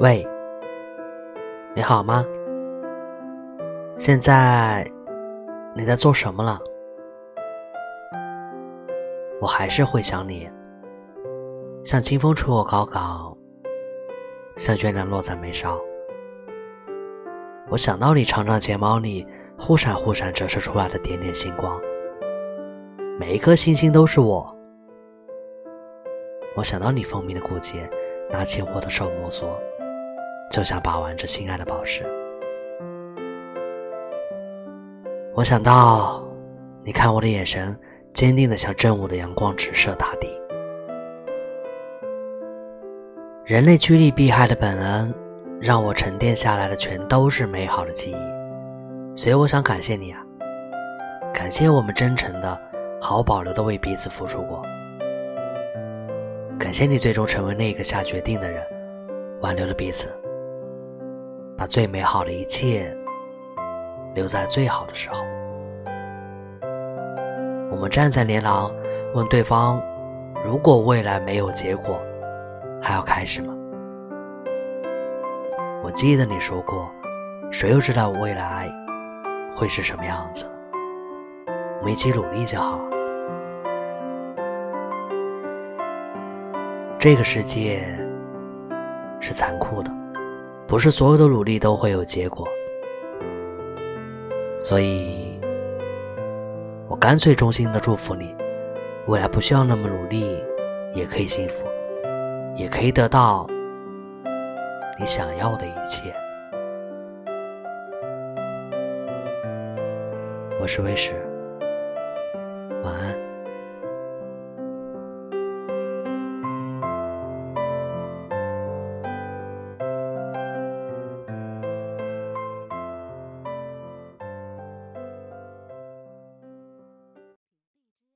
喂，你好吗？现在你在做什么了？我还是会想你，像清风吹过高岗，像月亮落在眉梢。我想到你长长睫毛里忽闪忽闪折射出来的点点星光，每一颗星星都是我。我想到你锋利的骨节，拿起我的手摸索，就像把玩着心爱的宝石。我想到，你看我的眼神，坚定的像正午的阳光直射大地。人类趋利避害的本能，让我沉淀下来的全都是美好的记忆。所以我想感谢你啊，感谢我们真诚的、毫无保留的为彼此付出过。感谢你最终成为那个下决定的人，挽留了彼此，把最美好的一切留在最好的时候。我们站在连廊，问对方：如果未来没有结果，还要开始吗？我记得你说过，谁又知道未来会是什么样子？我们一起努力就好。这个世界是残酷的，不是所有的努力都会有结果，所以，我干脆衷心的祝福你，未来不需要那么努力，也可以幸福，也可以得到你想要的一切。我是魏石。